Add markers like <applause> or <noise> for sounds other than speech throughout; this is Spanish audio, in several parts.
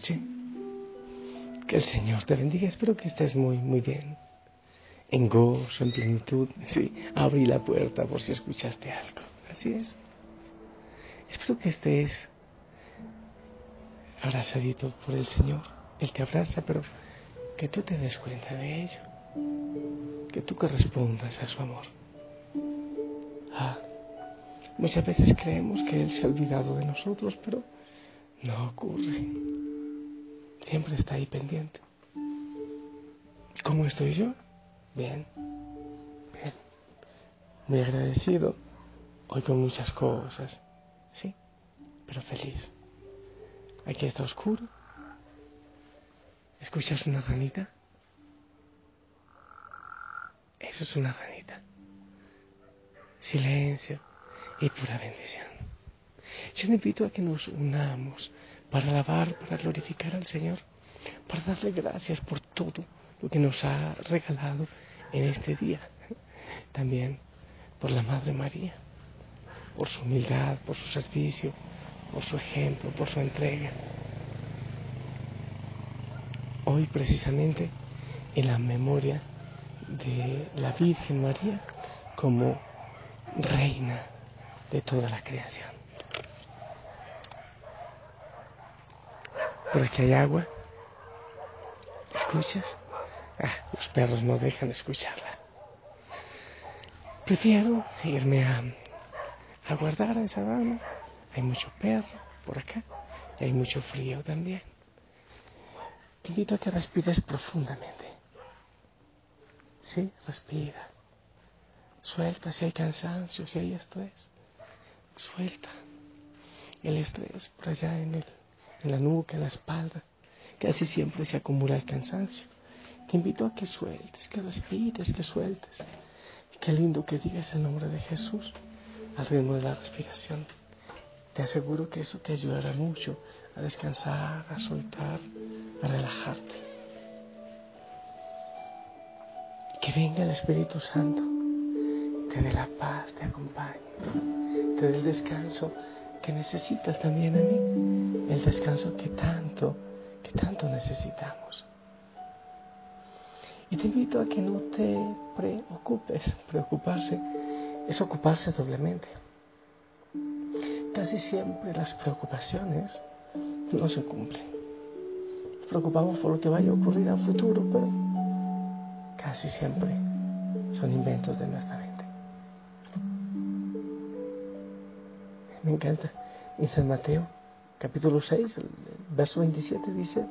noche. Que el Señor te bendiga. Espero que estés muy, muy bien. En gozo, en plenitud. Sí, abrí la puerta por si escuchaste algo. Así es. Espero que estés abrazadito por el Señor. Él te abraza, pero que tú te des cuenta de ello. Que tú correspondas a su amor. Ah, muchas veces creemos que Él se ha olvidado de nosotros, pero no ocurre. Siempre está ahí pendiente. ¿Cómo estoy yo? Bien. Bien. Muy agradecido. Hoy con muchas cosas. Sí. Pero feliz. Aquí está oscuro. ¿Escuchas una ranita? Eso es una ranita. Silencio y pura bendición. Yo le invito a que nos unamos para alabar, para glorificar al Señor, para darle gracias por todo lo que nos ha regalado en este día. También por la Madre María, por su humildad, por su servicio, por su ejemplo, por su entrega. Hoy precisamente en la memoria de la Virgen María como reina de toda la creación. Por aquí hay agua. ¿Escuchas? Ah, los perros no dejan escucharla. Prefiero irme a, a guardar a esa dama. Hay mucho perro por acá y hay mucho frío también. Te invito a que respires profundamente. Sí, respira. Suelta si hay cansancio, si hay estrés. Suelta el estrés por allá en el en la nuca, en la espalda. Casi siempre se acumula el cansancio. Te invito a que sueltes, que respires, que sueltes. Qué lindo que digas el nombre de Jesús al ritmo de la respiración. Te aseguro que eso te ayudará mucho a descansar, a soltar, a relajarte. Que venga el Espíritu Santo, te dé la paz, te acompañe, te dé el descanso que necesitas también a mí, el descanso que tanto, que tanto necesitamos. Y te invito a que no te preocupes. Preocuparse es ocuparse doblemente. Casi siempre las preocupaciones no se cumplen. Nos preocupamos por lo que vaya a ocurrir el futuro, pero casi siempre son inventos de nuestra mente. Me encanta. En San Mateo, capítulo 6, verso 27 dice,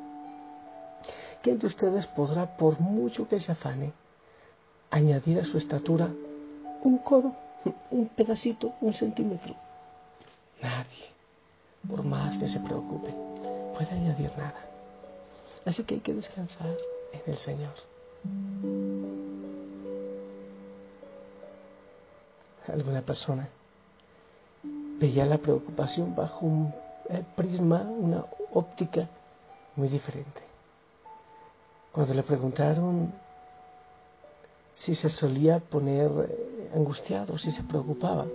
¿quién de ustedes podrá, por mucho que se afane, añadir a su estatura un codo, un pedacito, un centímetro? Nadie, por más que se preocupe, puede añadir nada. Así que hay que descansar en el Señor. Alguna persona veía la preocupación bajo un prisma, una óptica muy diferente. Cuando le preguntaron si se solía poner eh, angustiado, si se preocupaba,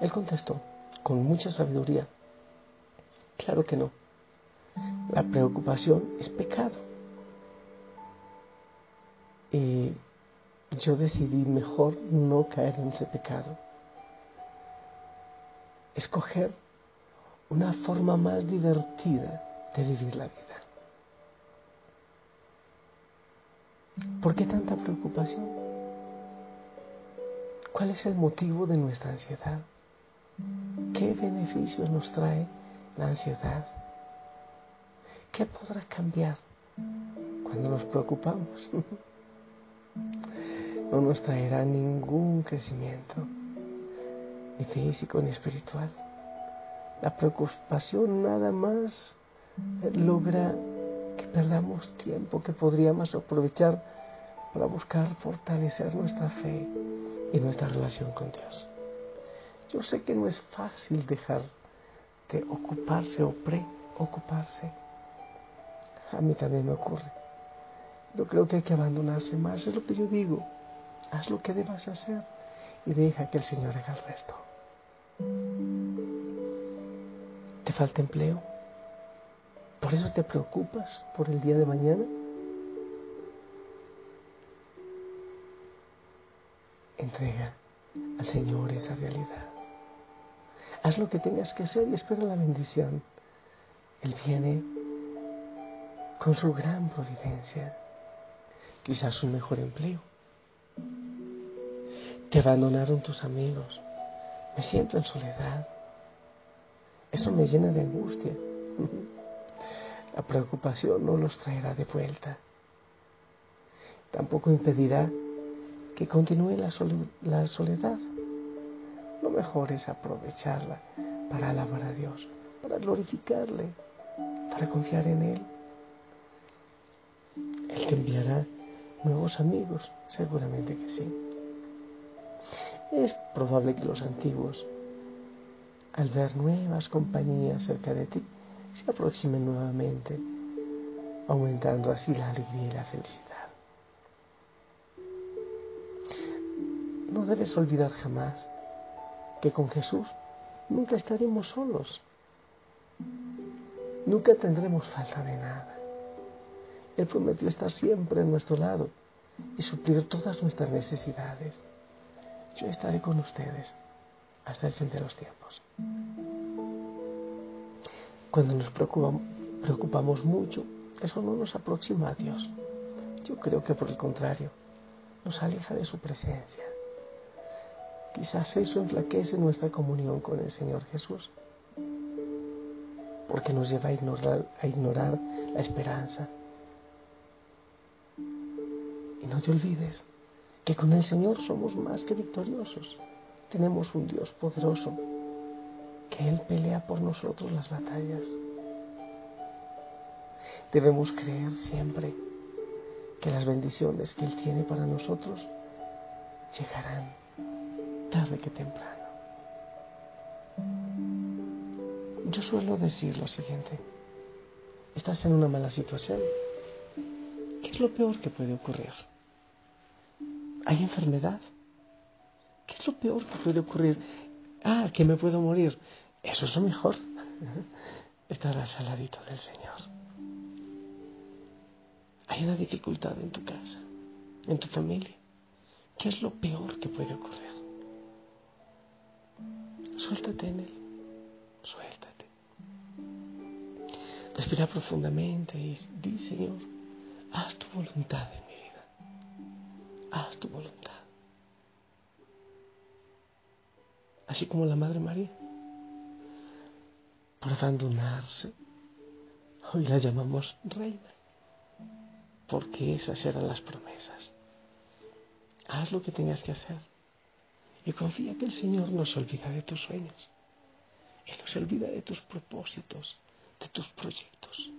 él contestó con mucha sabiduría, Claro que no. La preocupación es pecado. Y yo decidí mejor no caer en ese pecado. Escoger una forma más divertida de vivir la vida. ¿Por qué tanta preocupación? ¿Cuál es el motivo de nuestra ansiedad? ¿Qué beneficios nos trae la ansiedad? ¿Qué podrá cambiar cuando nos preocupamos? <laughs> no nos traerá ningún crecimiento, ni físico ni espiritual. La preocupación nada más logra que perdamos tiempo que podríamos aprovechar para buscar fortalecer nuestra fe y nuestra relación con Dios. Yo sé que no es fácil dejar de ocuparse o preocuparse. A mí también me ocurre. Yo creo que hay que abandonarse más, es lo que yo digo. Haz lo que debas hacer y deja que el Señor haga el resto. ¿Te falta empleo? ¿Por eso te preocupas por el día de mañana? Entrega al Señor esa realidad. Haz lo que tengas que hacer y espera la bendición. Él viene con su gran providencia, quizás un mejor empleo. Te abandonaron tus amigos. Me siento en soledad. Eso me llena de angustia. La preocupación no los traerá de vuelta. Tampoco impedirá que continúe la, soledad. Lo mejor es aprovecharla para alabar a Dios, para glorificarle, para confiar en Él. Él te enviará nuevos amigos, seguramente que sí. Es probable que los antiguos, al ver nuevas compañías cerca de ti, se aproximen nuevamente, aumentando así la alegría y la felicidad. No debes olvidar jamás que con Jesús nunca estaremos solos, nunca tendremos falta de nada. Él prometió estar siempre a nuestro lado y suplir todas nuestras necesidades. Yo estaré con ustedes hasta el fin de los tiempos. Cuando nos preocupamos, mucho, eso no nos aproxima a Dios. Yo creo que por el contrario, nos aleja de su presencia. Quizás eso enflaquece nuestra comunión con el Señor Jesús, porque nos lleva a ignorar, a ignorar la esperanza. Y no te olvides que con el Señor somos más que victoriosos. Tenemos un Dios poderoso que Él pelea por nosotros las batallas. Debemos creer siempre que las bendiciones que Él tiene para nosotros llegarán tarde que temprano. Yo suelo decir lo siguiente, estás en una mala situación. ¿Qué es lo peor que puede ocurrir? ¿Hay enfermedad? ¿Qué es lo peor que puede ocurrir? Ah, que me puedo morir. Eso es lo mejor. Estarás al ladito del Señor. Hay una dificultad en tu casa, en tu familia. ¿Qué es lo peor que puede ocurrir? Suéltate en Él. Suéltate. Respira profundamente y di, Señor, haz tu voluntad en mi vida. Haz tu voluntad. Así como la Madre María por abandonarse. Hoy la llamamos reina, porque esas eran las promesas. Haz lo que tengas que hacer y confía que el Señor no se olvida de tus sueños. Él no se olvida de tus propósitos, de tus proyectos.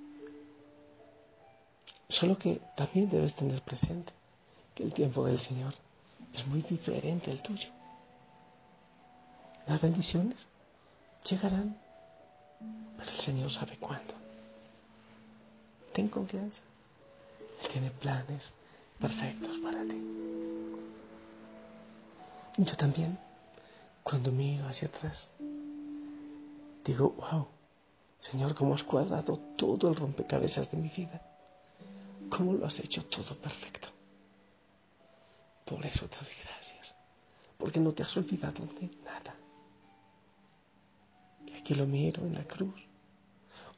Solo que también debes tener presente que el tiempo del Señor es muy diferente al tuyo. Las bendiciones llegarán pero el Señor sabe cuándo. Ten confianza. Él tiene planes perfectos para ti. Yo también, cuando miro hacia atrás, digo, wow, Señor, cómo has cuadrado todo el rompecabezas de mi vida. Cómo lo has hecho todo perfecto. Por eso te doy gracias. Porque no te has olvidado de nada. Aquí lo miro en la cruz.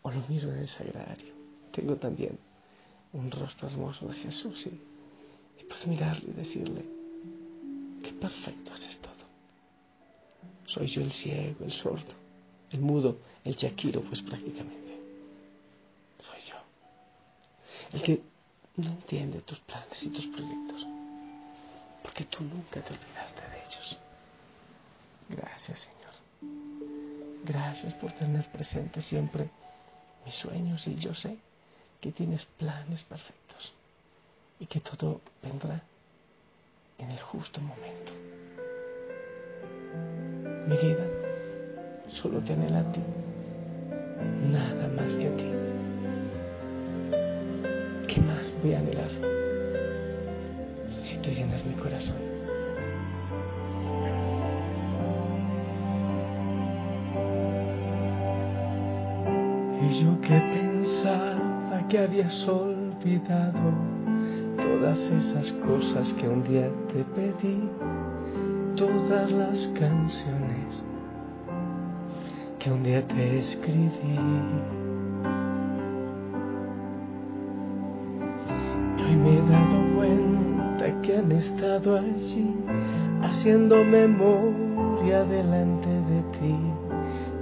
O lo miro en el sagrario. Tengo también un rostro hermoso de Jesús y, puedo mirarle y decirle, qué perfecto haces todo. Soy yo el ciego, el sordo, el mudo, el chaquiro, pues prácticamente. Soy yo. El que no entiende tus planes y tus proyectos. Porque tú nunca te olvidaste de ellos. Gracias. Gracias por tener presente siempre mis sueños y yo sé que tienes planes perfectos y que todo vendrá en el justo momento. Mi vida solo te anhela a ti, nada más que a ti. ¿Qué más voy a anhelar si tú llenas mi corazón? Yo que pensaba que habías olvidado todas esas cosas que un día te pedí, todas las canciones que un día te escribí. Hoy me he dado cuenta que han estado allí haciendo memoria delante de ti.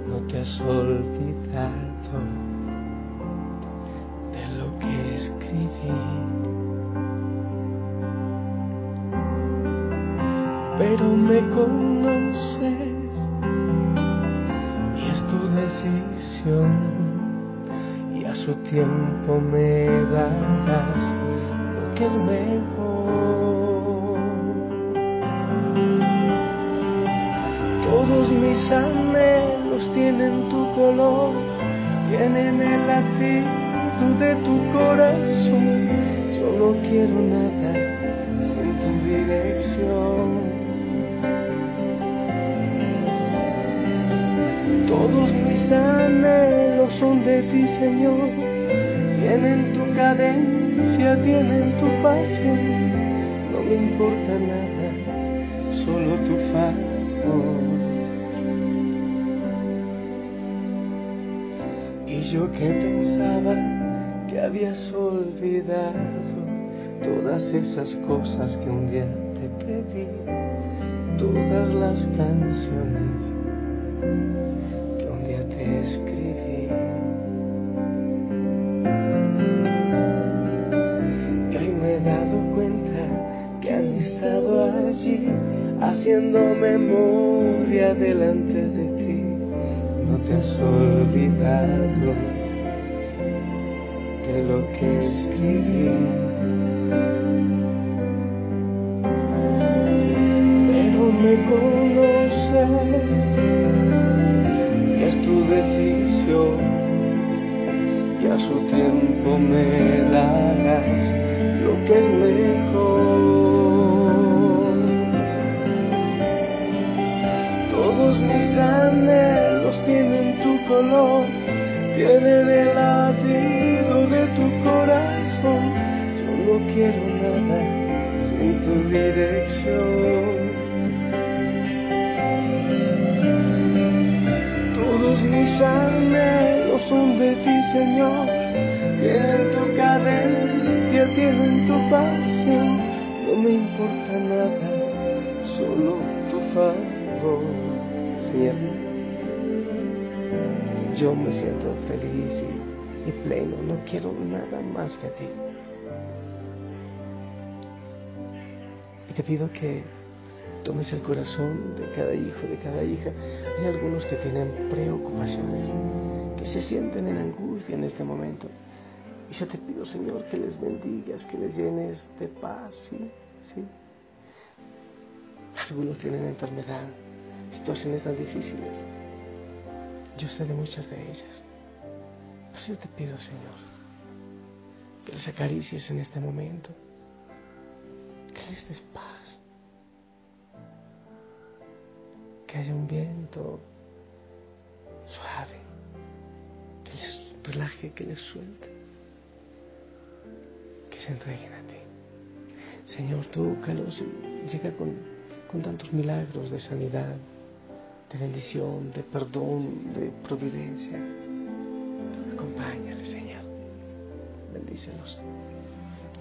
No te has olvidado Pero me conoces y es tu decisión y a su tiempo me darás lo que es mejor. Todos mis anhelos tienen tu color, tienen el latido de tu corazón. Yo no quiero nada sin tu dirección. Todos mis anhelos son de ti, Señor. Tienen tu cadencia, tienen tu pasión. No me importa nada, solo tu favor. Y yo que pensaba que habías olvidado todas esas cosas que un día te pedí, todas las canciones que un día te escribí. Y hoy me he dado cuenta que han estado allí haciendo memoria delante de ti. No te has olvidado de lo que escribí. De ti, Señor. Tienen tu cadencia, tienen tu pasión. No me importa nada, solo tu favor, Señor. Yo me siento feliz y, y pleno. No quiero nada más que a ti. Y te pido que tomes el corazón de cada hijo, de cada hija. Hay algunos que tienen preocupaciones, que se sienten en angustia en este momento. Y yo te pido, Señor, que les bendigas, que les llenes de paz, ¿sí? ¿Sí? Algunos tienen enfermedad, situaciones tan difíciles. Yo sé de muchas de ellas. Pero yo te pido, Señor, que les acaricies en este momento, que les des paz, que haya un viento que les suelten, que se entreguen a ti. Señor, tú, Carlos, llega con, con tantos milagros de sanidad, de bendición, de perdón, de providencia. Acompáñale, Señor. Bendícelos.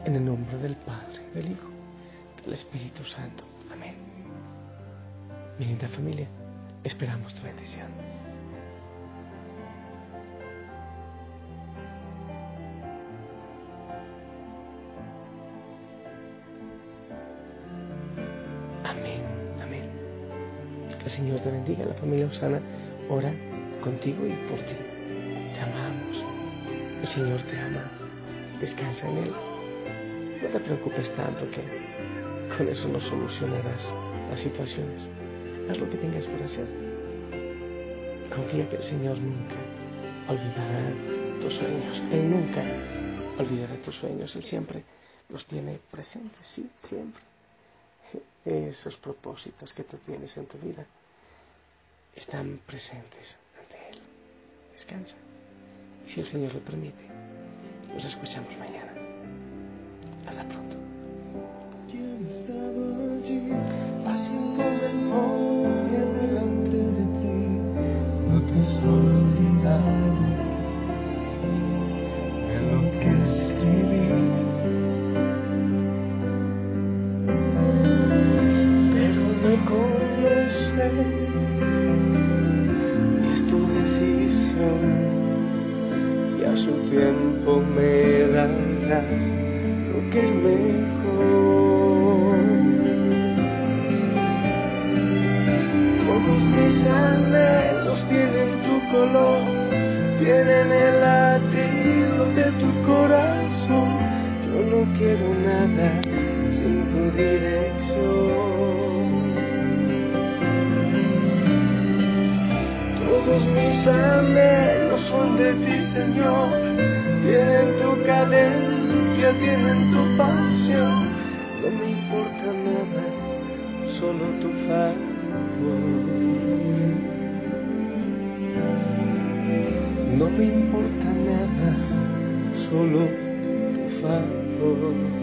En el nombre del Padre, del Hijo, del Espíritu Santo. Amén. Mi linda familia, esperamos tu bendición. Te bendiga, la familia Osana ora contigo y por ti. Te amamos. El Señor te ama. Descansa en Él. No te preocupes tanto que con eso no solucionarás las situaciones. Haz lo que tengas por hacer. Confía que el Señor nunca olvidará tus sueños. Él nunca olvidará tus sueños. Él siempre los tiene presentes, sí, siempre. Esos propósitos que tú tienes en tu vida están presentes ante Él. Descansa. Si el Señor lo permite, nos escuchamos mañana. Hasta pronto. Señor. Tienen tu cadencia, tienen tu pasión. No me importa nada, solo tu favor. No me importa nada, solo tu favor.